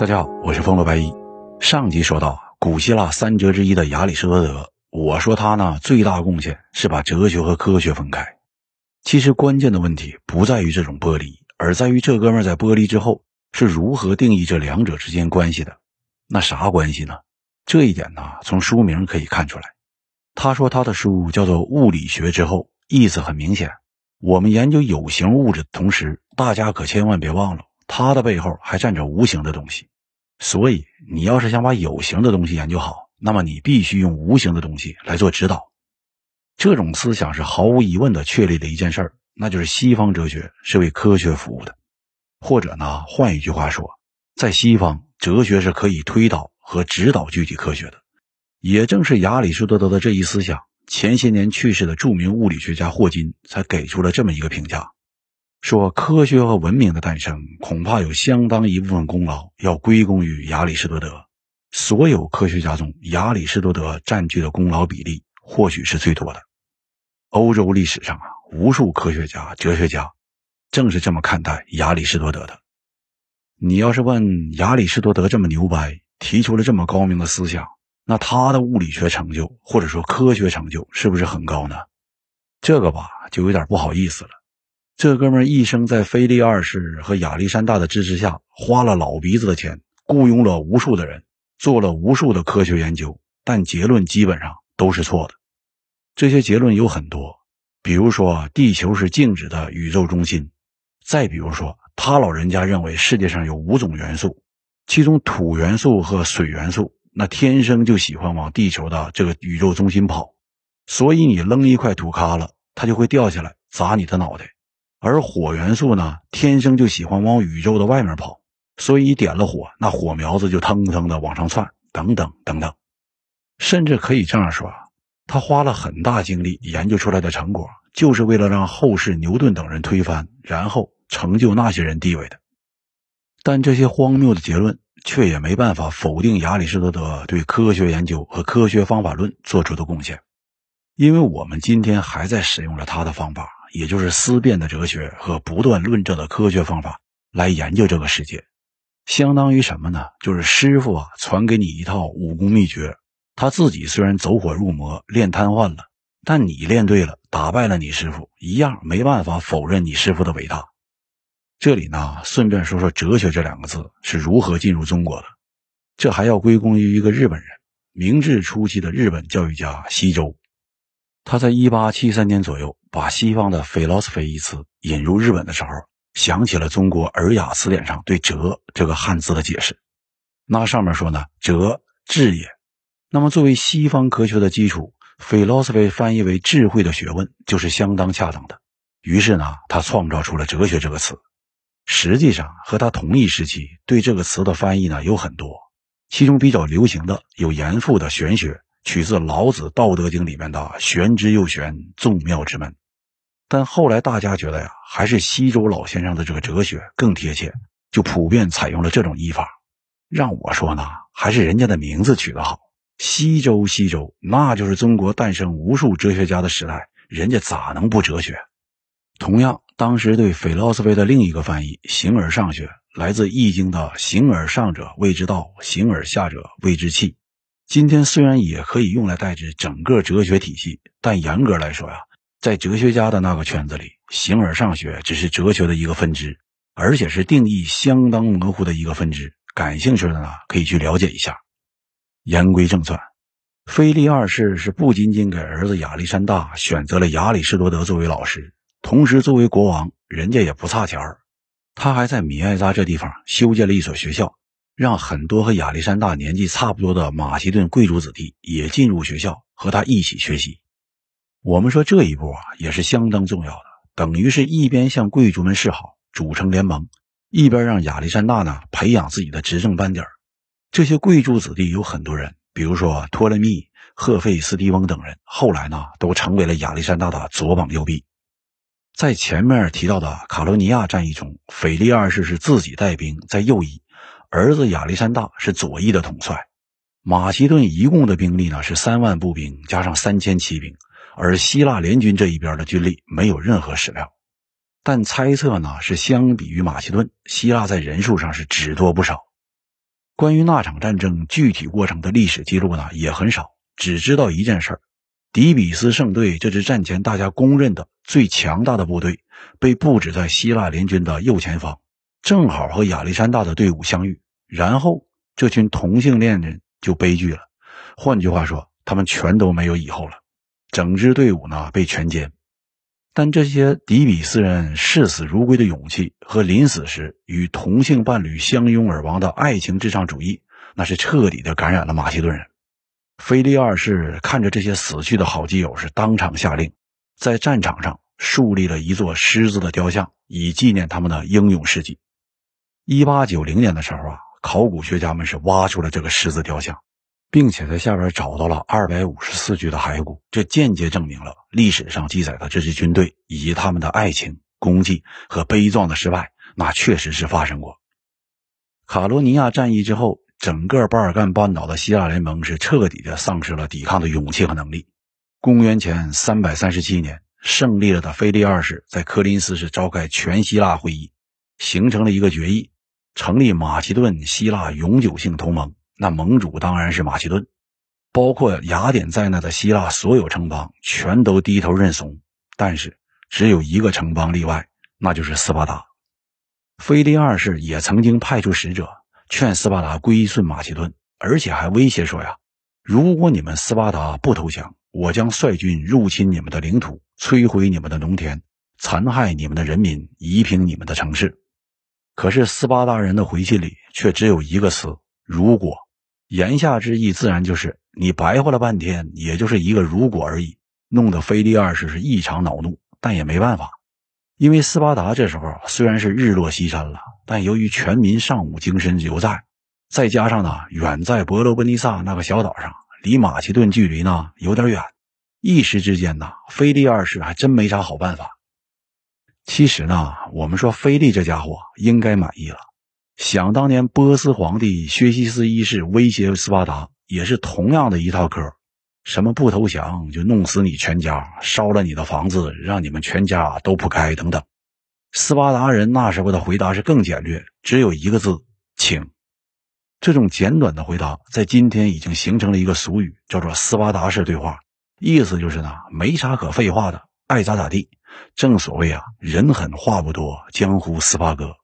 大家好，我是风罗白衣。上集说到，古希腊三哲之一的亚里士多德，我说他呢最大贡献是把哲学和科学分开。其实关键的问题不在于这种剥离，而在于这哥们在剥离之后是如何定义这两者之间关系的。那啥关系呢？这一点呢，从书名可以看出来。他说他的书叫做《物理学之后》，意思很明显。我们研究有形物质的同时，大家可千万别忘了，它的背后还站着无形的东西。所以，你要是想把有形的东西研究好，那么你必须用无形的东西来做指导。这种思想是毫无疑问的确立的一件事儿，那就是西方哲学是为科学服务的，或者呢，换一句话说，在西方，哲学是可以推导和指导具体科学的。也正是亚里士多德的这一思想，前些年去世的著名物理学家霍金才给出了这么一个评价。说科学和文明的诞生，恐怕有相当一部分功劳要归功于亚里士多德。所有科学家中，亚里士多德占据的功劳比例或许是最多的。欧洲历史上啊，无数科学家、哲学家正是这么看待亚里士多德的。你要是问亚里士多德这么牛掰，提出了这么高明的思想，那他的物理学成就或者说科学成就是不是很高呢？这个吧，就有点不好意思了。这哥们一生在腓力二世和亚历山大的支持下，花了老鼻子的钱，雇佣了无数的人，做了无数的科学研究，但结论基本上都是错的。这些结论有很多，比如说地球是静止的宇宙中心，再比如说他老人家认为世界上有五种元素，其中土元素和水元素那天生就喜欢往地球的这个宇宙中心跑，所以你扔一块土咖了，它就会掉下来砸你的脑袋。而火元素呢，天生就喜欢往宇宙的外面跑，所以一点了火，那火苗子就腾腾的往上窜，等等等等。甚至可以这样说，他花了很大精力研究出来的成果，就是为了让后世牛顿等人推翻，然后成就那些人地位的。但这些荒谬的结论，却也没办法否定亚里士多德对科学研究和科学方法论做出的贡献，因为我们今天还在使用着他的方法。也就是思辨的哲学和不断论证的科学方法来研究这个世界，相当于什么呢？就是师傅啊传给你一套武功秘诀，他自己虽然走火入魔练瘫痪了，但你练对了，打败了你师傅，一样没办法否认你师傅的伟大。这里呢，顺便说说“哲学”这两个字是如何进入中国的，这还要归功于一个日本人，明治初期的日本教育家西周。他在一八七三年左右把西方的 philosophy 一词引入日本的时候，想起了中国《尔雅》词典上对“哲”这个汉字的解释。那上面说呢，“哲，智也”。那么作为西方科学的基础，philosophy 翻译为“智慧的学问”就是相当恰当的。于是呢，他创造出了“哲学”这个词。实际上，和他同一时期对这个词的翻译呢有很多，其中比较流行的有严复的玄学。取自老子《道德经》里面的“玄之又玄，众妙之门”，但后来大家觉得呀，还是西周老先生的这个哲学更贴切，就普遍采用了这种译法。让我说呢，还是人家的名字取得好。西周，西周，那就是中国诞生无数哲学家的时代，人家咋能不哲学？同样，当时对 philosophy 的另一个翻译“形而上学”，来自《易经》的“形而上者谓之道，形而下者谓之器”。今天虽然也可以用来代指整个哲学体系，但严格来说呀，在哲学家的那个圈子里，形而上学只是哲学的一个分支，而且是定义相当模糊的一个分支。感兴趣的呢，可以去了解一下。言归正传，腓力二世是不仅仅给儿子亚历山大选择了亚里士多德作为老师，同时作为国王，人家也不差钱儿，他还在米埃扎这地方修建了一所学校。让很多和亚历山大年纪差不多的马其顿贵族子弟也进入学校和他一起学习。我们说这一步啊也是相当重要的，等于是一边向贵族们示好，组成联盟，一边让亚历山大呢培养自己的执政班底儿。这些贵族子弟有很多人，比如说托勒密、赫费斯蒂翁等人，后来呢都成为了亚历山大的左膀右臂。在前面提到的卡罗尼亚战役中，腓力二世是自己带兵在右翼。儿子亚历山大是左翼的统帅，马其顿一共的兵力呢是三万步兵加上三千骑兵，而希腊联军这一边的军力没有任何史料，但猜测呢是相比于马其顿，希腊在人数上是只多不少。关于那场战争具体过程的历史记录呢也很少，只知道一件事儿：底比斯圣队这支战前大家公认的最强大的部队，被布置在希腊联军的右前方，正好和亚历山大的队伍相遇。然后这群同性恋人就悲剧了，换句话说，他们全都没有以后了，整支队伍呢被全歼。但这些底比斯人视死如归的勇气和临死时与同性伴侣相拥而亡的爱情至上主义，那是彻底的感染了马其顿人。菲利二世看着这些死去的好基友，是当场下令，在战场上树立了一座狮子的雕像，以纪念他们的英勇事迹。一八九零年的时候啊，考古学家们是挖出了这个狮子雕像。并且在下边找到了二百五十四具的骸骨，这间接证明了历史上记载的这支军队以及他们的爱情、功绩和悲壮的失败，那确实是发生过。卡罗尼亚战役之后，整个巴尔干半岛的希腊联盟是彻底的丧失了抵抗的勇气和能力。公元前三百三十七年，胜利了的腓力二世在科林斯是召开全希腊会议，形成了一个决议，成立马其顿希腊永久性同盟。那盟主当然是马其顿，包括雅典在内的希腊所有城邦全都低头认怂。但是只有一个城邦例外，那就是斯巴达。腓力二世也曾经派出使者劝斯巴达归顺马其顿，而且还威胁说呀：“如果你们斯巴达不投降，我将率军入侵你们的领土，摧毁你们的农田，残害你们的人民，夷平你们的城市。”可是斯巴达人的回信里却只有一个词：“如果。”言下之意自然就是你白话了半天，也就是一个如果而已，弄得菲利二世是异常恼怒，但也没办法，因为斯巴达这时候虽然是日落西山了，但由于全民尚武精神犹在，再加上呢远在伯罗奔尼撒那个小岛上，离马其顿距离呢有点远，一时之间呢，菲利二世还真没啥好办法。其实呢，我们说菲利这家伙应该满意了。想当年，波斯皇帝薛西斯一世威胁斯巴达，也是同样的一套嗑什么不投降就弄死你全家，烧了你的房子，让你们全家都铺开等等。斯巴达人那时候的回答是更简略，只有一个字：请。这种简短的回答，在今天已经形成了一个俗语，叫做“斯巴达式对话”，意思就是呢，没啥可废话的，爱咋咋地。正所谓啊，人狠话不多，江湖斯巴哥。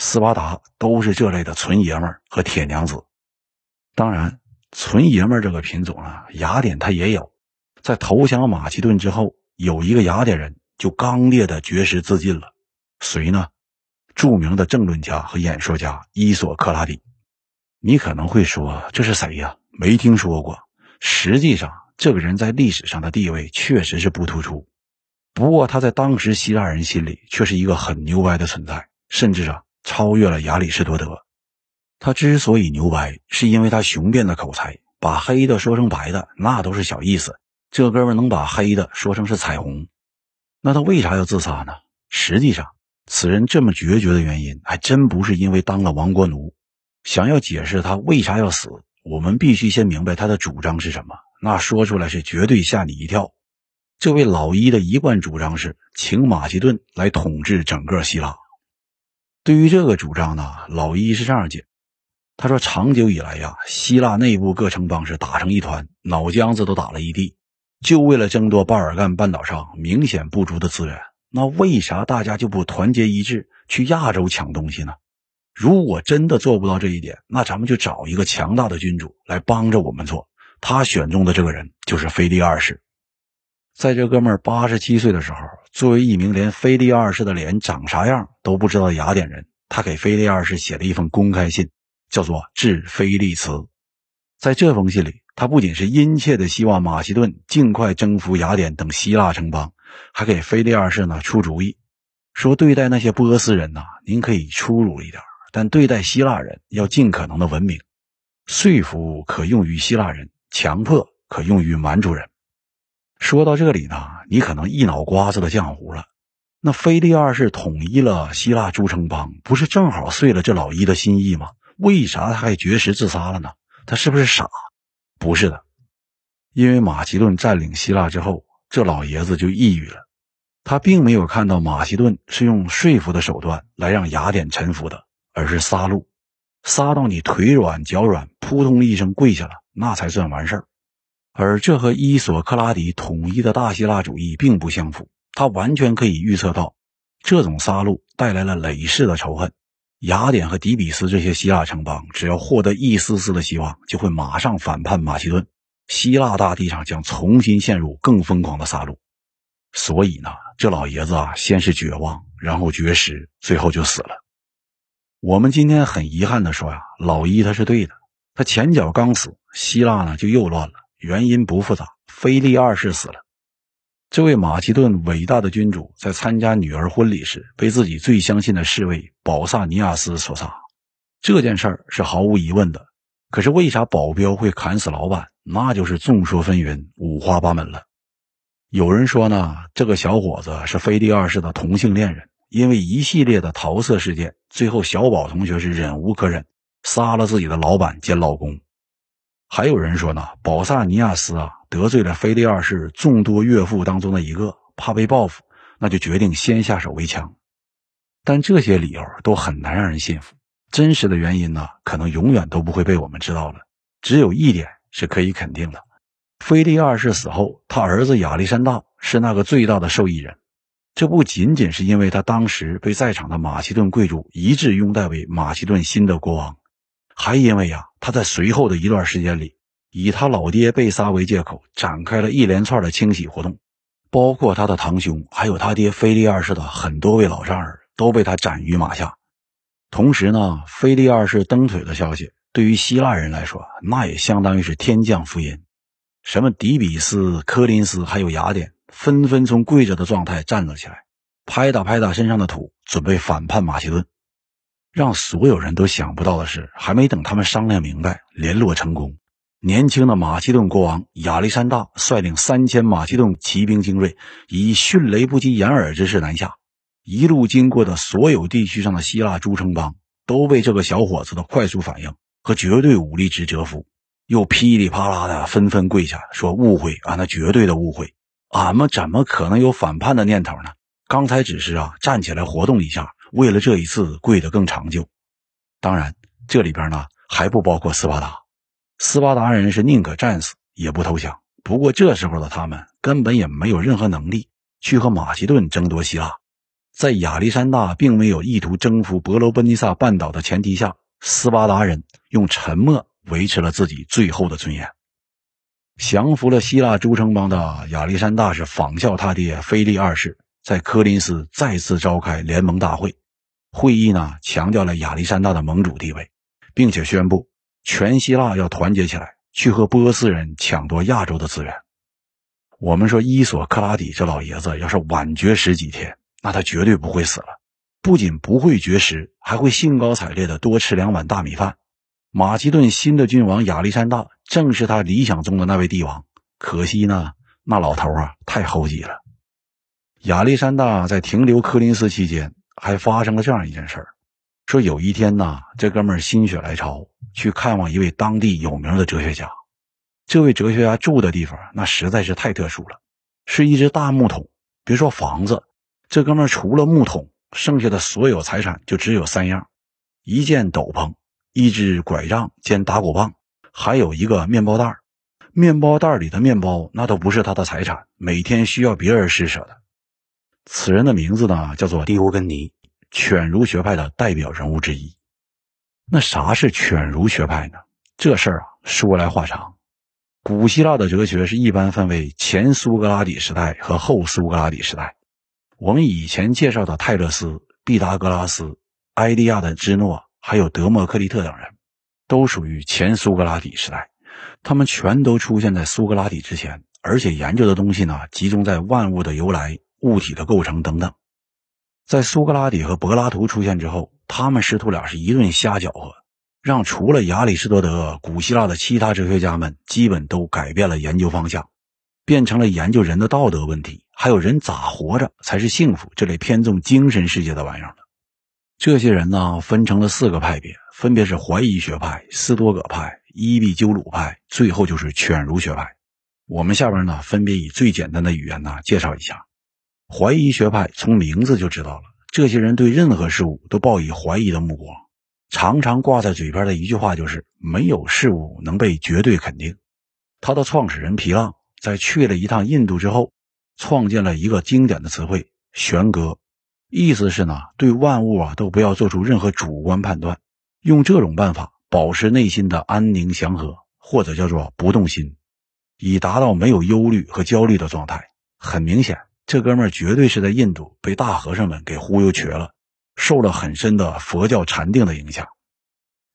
斯巴达都是这类的纯爷们儿和铁娘子，当然，纯爷们儿这个品种啊，雅典他也有。在投降马其顿之后，有一个雅典人就刚烈的绝食自尽了。谁呢？著名的政论家和演说家伊索克拉底。你可能会说这是谁呀？没听说过。实际上，这个人在历史上的地位确实是不突出，不过他在当时希腊人心里却是一个很牛掰的存在，甚至啊。超越了亚里士多德，他之所以牛掰，是因为他雄辩的口才，把黑的说成白的，那都是小意思。这哥们能把黑的说成是彩虹，那他为啥要自杀呢？实际上，此人这么决绝的原因，还真不是因为当了亡国奴。想要解释他为啥要死，我们必须先明白他的主张是什么。那说出来是绝对吓你一跳。这位老一的一贯主张是，请马其顿来统治整个希腊。对于这个主张呢，老一是这样解：他说，长久以来呀，希腊内部各城邦是打成一团，脑浆子都打了一地，就为了争夺巴尔干半岛上明显不足的资源。那为啥大家就不团结一致去亚洲抢东西呢？如果真的做不到这一点，那咱们就找一个强大的君主来帮着我们做。他选中的这个人就是腓力二世。在这哥们儿八十七岁的时候，作为一名连腓力二世的脸长啥样都不知道的雅典人，他给腓力二世写了一封公开信，叫做《致腓力茨》。在这封信里，他不仅是殷切的希望马其顿尽快征服雅典等希腊城邦，还给腓力二世呢出主意，说对待那些波斯人呐，您可以粗鲁一点，但对待希腊人要尽可能的文明。说服可用于希腊人，强迫可用于蛮族人。说到这里呢，你可能一脑瓜子的浆糊了。那腓力二世统一了希腊诸城邦，不是正好遂了这老一的心意吗？为啥他还绝食自杀了呢？他是不是傻？不是的，因为马其顿占领希腊之后，这老爷子就抑郁了。他并没有看到马其顿是用说服的手段来让雅典臣服的，而是杀戮。杀到你腿软脚软，扑通一声跪下了，那才算完事儿。而这和伊索克拉底统一的大希腊主义并不相符。他完全可以预测到，这种杀戮带来了累世的仇恨。雅典和底比斯这些希腊城邦，只要获得一丝丝的希望，就会马上反叛马其顿，希腊大地上将重新陷入更疯狂的杀戮。所以呢，这老爷子啊，先是绝望，然后绝食，最后就死了。我们今天很遗憾的说呀，老伊他是对的，他前脚刚死，希腊呢就又乱了。原因不复杂，菲利二世死了。这位马其顿伟大的君主在参加女儿婚礼时，被自己最相信的侍卫保萨尼亚斯所杀。这件事儿是毫无疑问的。可是为啥保镖会砍死老板？那就是众说纷纭、五花八门了。有人说呢，这个小伙子是菲利二世的同性恋人，因为一系列的桃色事件，最后小宝同学是忍无可忍，杀了自己的老板兼老公。还有人说呢，保萨尼亚斯啊。得罪了腓力二世众多岳父当中的一个，怕被报复，那就决定先下手为强。但这些理由都很难让人信服。真实的原因呢，可能永远都不会被我们知道了。只有一点是可以肯定的：腓力二世死后，他儿子亚历山大是那个最大的受益人。这不仅仅是因为他当时被在场的马其顿贵族一致拥戴为马其顿新的国王，还因为呀，他在随后的一段时间里。以他老爹被杀为借口，展开了一连串的清洗活动，包括他的堂兄，还有他爹菲利二世的很多位老丈人都被他斩于马下。同时呢，菲利二世蹬腿的消息对于希腊人来说，那也相当于是天降福音。什么底比斯、科林斯还有雅典，纷纷从跪着的状态站了起来，拍打拍打身上的土，准备反叛马其顿。让所有人都想不到的是，还没等他们商量明白，联络成功。年轻的马其顿国王亚历山大率领三千马其顿骑兵精锐，以迅雷不及掩耳之势南下。一路经过的所有地区上的希腊诸城邦，都被这个小伙子的快速反应和绝对武力值折服，又噼里啪啦的纷纷跪下，说：“误会啊，那绝对的误会！俺们怎么可能有反叛的念头呢？刚才只是啊，站起来活动一下，为了这一次跪得更长久。当然，这里边呢还不包括斯巴达。”斯巴达人是宁可战死也不投降。不过这时候的他们根本也没有任何能力去和马其顿争夺希腊。在亚历山大并没有意图征服伯罗奔尼撒半岛的前提下，斯巴达人用沉默维持了自己最后的尊严。降服了希腊诸城邦的亚历山大是仿效他爹腓力二世，在科林斯再次召开联盟大会。会议呢强调了亚历山大的盟主地位，并且宣布。全希腊要团结起来，去和波斯人抢夺亚洲的资源。我们说伊索克拉底这老爷子要是晚绝食几天，那他绝对不会死了。不仅不会绝食，还会兴高采烈的多吃两碗大米饭。马其顿新的君王亚历山大正是他理想中的那位帝王。可惜呢，那老头啊太厚积了。亚历山大在停留科林斯期间，还发生了这样一件事儿。说有一天呐，这哥们儿心血来潮去看望一位当地有名的哲学家。这位哲学家住的地方那实在是太特殊了，是一只大木桶。别说房子，这哥们儿除了木桶，剩下的所有财产就只有三样：一件斗篷，一只拐杖兼打鼓棒，还有一个面包袋。面包袋里的面包那都不是他的财产，每天需要别人施舍的。此人的名字呢，叫做蒂欧根尼。犬儒学派的代表人物之一。那啥是犬儒学派呢？这事儿啊，说来话长。古希腊的哲学是一般分为前苏格拉底时代和后苏格拉底时代。我们以前介绍的泰勒斯、毕达哥拉斯、埃利亚的芝诺，还有德谟克利特等人，都属于前苏格拉底时代。他们全都出现在苏格拉底之前，而且研究的东西呢，集中在万物的由来、物体的构成等等。在苏格拉底和柏拉图出现之后，他们师徒俩是一顿瞎搅和，让除了亚里士多德，古希腊的其他哲学家们基本都改变了研究方向，变成了研究人的道德问题，还有人咋活着才是幸福这类偏重精神世界的玩意儿了。这些人呢，分成了四个派别，分别是怀疑学派、斯多葛派、伊壁鸠鲁派，最后就是犬儒学派。我们下边呢，分别以最简单的语言呢介绍一下。怀疑学派从名字就知道了，这些人对任何事物都抱以怀疑的目光。常常挂在嘴边的一句话就是“没有事物能被绝对肯定”。他的创始人皮浪在去了一趟印度之后，创建了一个经典的词汇“玄格”，意思是呢，对万物啊都不要做出任何主观判断，用这种办法保持内心的安宁祥和，或者叫做不动心，以达到没有忧虑和焦虑的状态。很明显，这哥们儿绝对是在印度被大和尚们给忽悠瘸了。受了很深的佛教禅定的影响，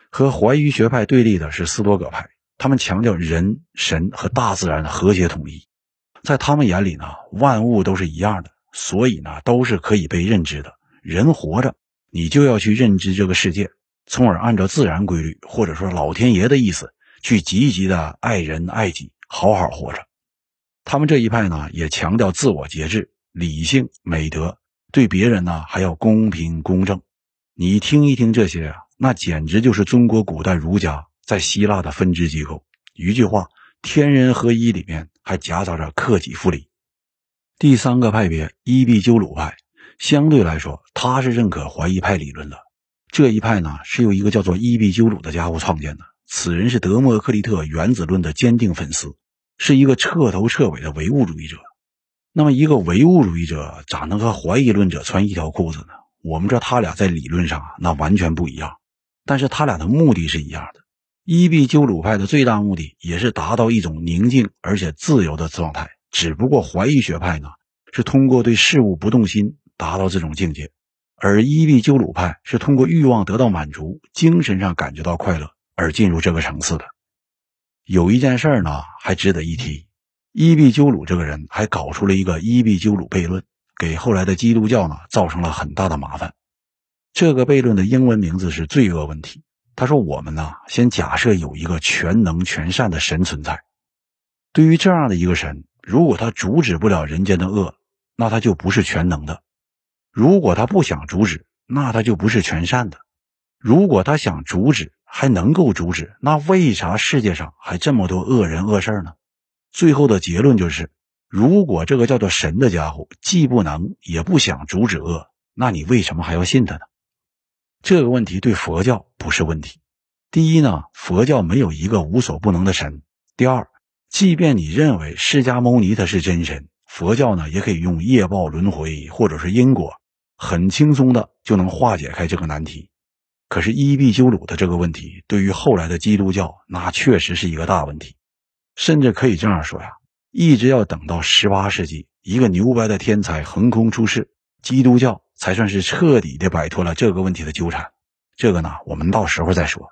和怀疑学派对立的是斯多葛派，他们强调人、神和大自然的和谐统一，在他们眼里呢，万物都是一样的，所以呢，都是可以被认知的。人活着，你就要去认知这个世界，从而按照自然规律，或者说老天爷的意思，去积极的爱人爱己，好好活着。他们这一派呢，也强调自我节制、理性、美德。对别人呢还要公平公正，你听一听这些啊，那简直就是中国古代儒家在希腊的分支机构。一句话，天人合一里面还夹杂着克己复礼。第三个派别伊壁鸠鲁派，相对来说，他是认可怀疑派理论的。这一派呢是由一个叫做伊壁鸠鲁的家伙创建的，此人是德谟克利特原子论的坚定粉丝，是一个彻头彻尾的唯物主义者。那么，一个唯物主义者咋能和怀疑论者穿一条裤子呢？我们知道他俩在理论上啊，那完全不一样，但是他俩的目的是一样的。伊壁鸠鲁派的最大目的也是达到一种宁静而且自由的状态，只不过怀疑学派呢是通过对事物不动心达到这种境界，而伊壁鸠鲁派是通过欲望得到满足，精神上感觉到快乐而进入这个层次的。有一件事呢，还值得一提。伊壁鸠鲁这个人还搞出了一个伊壁鸠鲁悖论，给后来的基督教呢造成了很大的麻烦。这个悖论的英文名字是罪恶问题。他说：“我们呢，先假设有一个全能全善的神存在。对于这样的一个神，如果他阻止不了人间的恶，那他就不是全能的；如果他不想阻止，那他就不是全善的；如果他想阻止，还能够阻止，那为啥世界上还这么多恶人恶事呢？”最后的结论就是，如果这个叫做神的家伙既不能也不想阻止恶，那你为什么还要信他呢？这个问题对佛教不是问题。第一呢，佛教没有一个无所不能的神；第二，即便你认为释迦牟尼他是真神，佛教呢也可以用业报轮回或者是因果，很轻松的就能化解开这个难题。可是伊壁鸠鲁的这个问题，对于后来的基督教，那确实是一个大问题。甚至可以这样说呀，一直要等到十八世纪，一个牛掰的天才横空出世，基督教才算是彻底的摆脱了这个问题的纠缠。这个呢，我们到时候再说。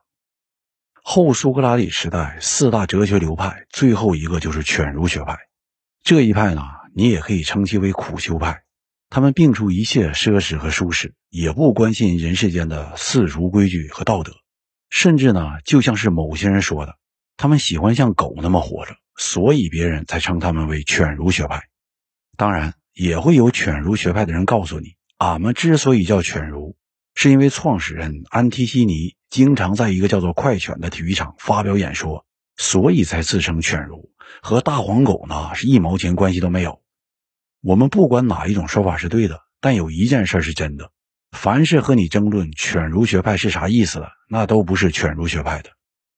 后苏格拉底时代四大哲学流派，最后一个就是犬儒学派。这一派呢，你也可以称其为苦修派。他们摒除一切奢侈和舒适，也不关心人世间的世俗规矩和道德，甚至呢，就像是某些人说的。他们喜欢像狗那么活着，所以别人才称他们为犬儒学派。当然，也会有犬儒学派的人告诉你，俺们之所以叫犬儒，是因为创始人安提西尼经常在一个叫做快犬的体育场发表演说，所以才自称犬儒，和大黄狗呢是一毛钱关系都没有。我们不管哪一种说法是对的，但有一件事是真的：凡是和你争论犬儒学派是啥意思的，那都不是犬儒学派的。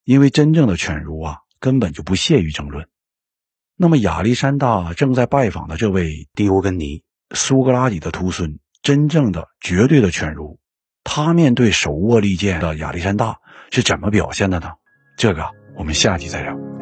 因为真正的犬儒啊，根本就不屑于争论。那么亚历山大正在拜访的这位迪欧根尼，苏格拉底的徒孙，真正的绝对的犬儒，他面对手握利剑的亚历山大是怎么表现的呢？这个我们下集再聊。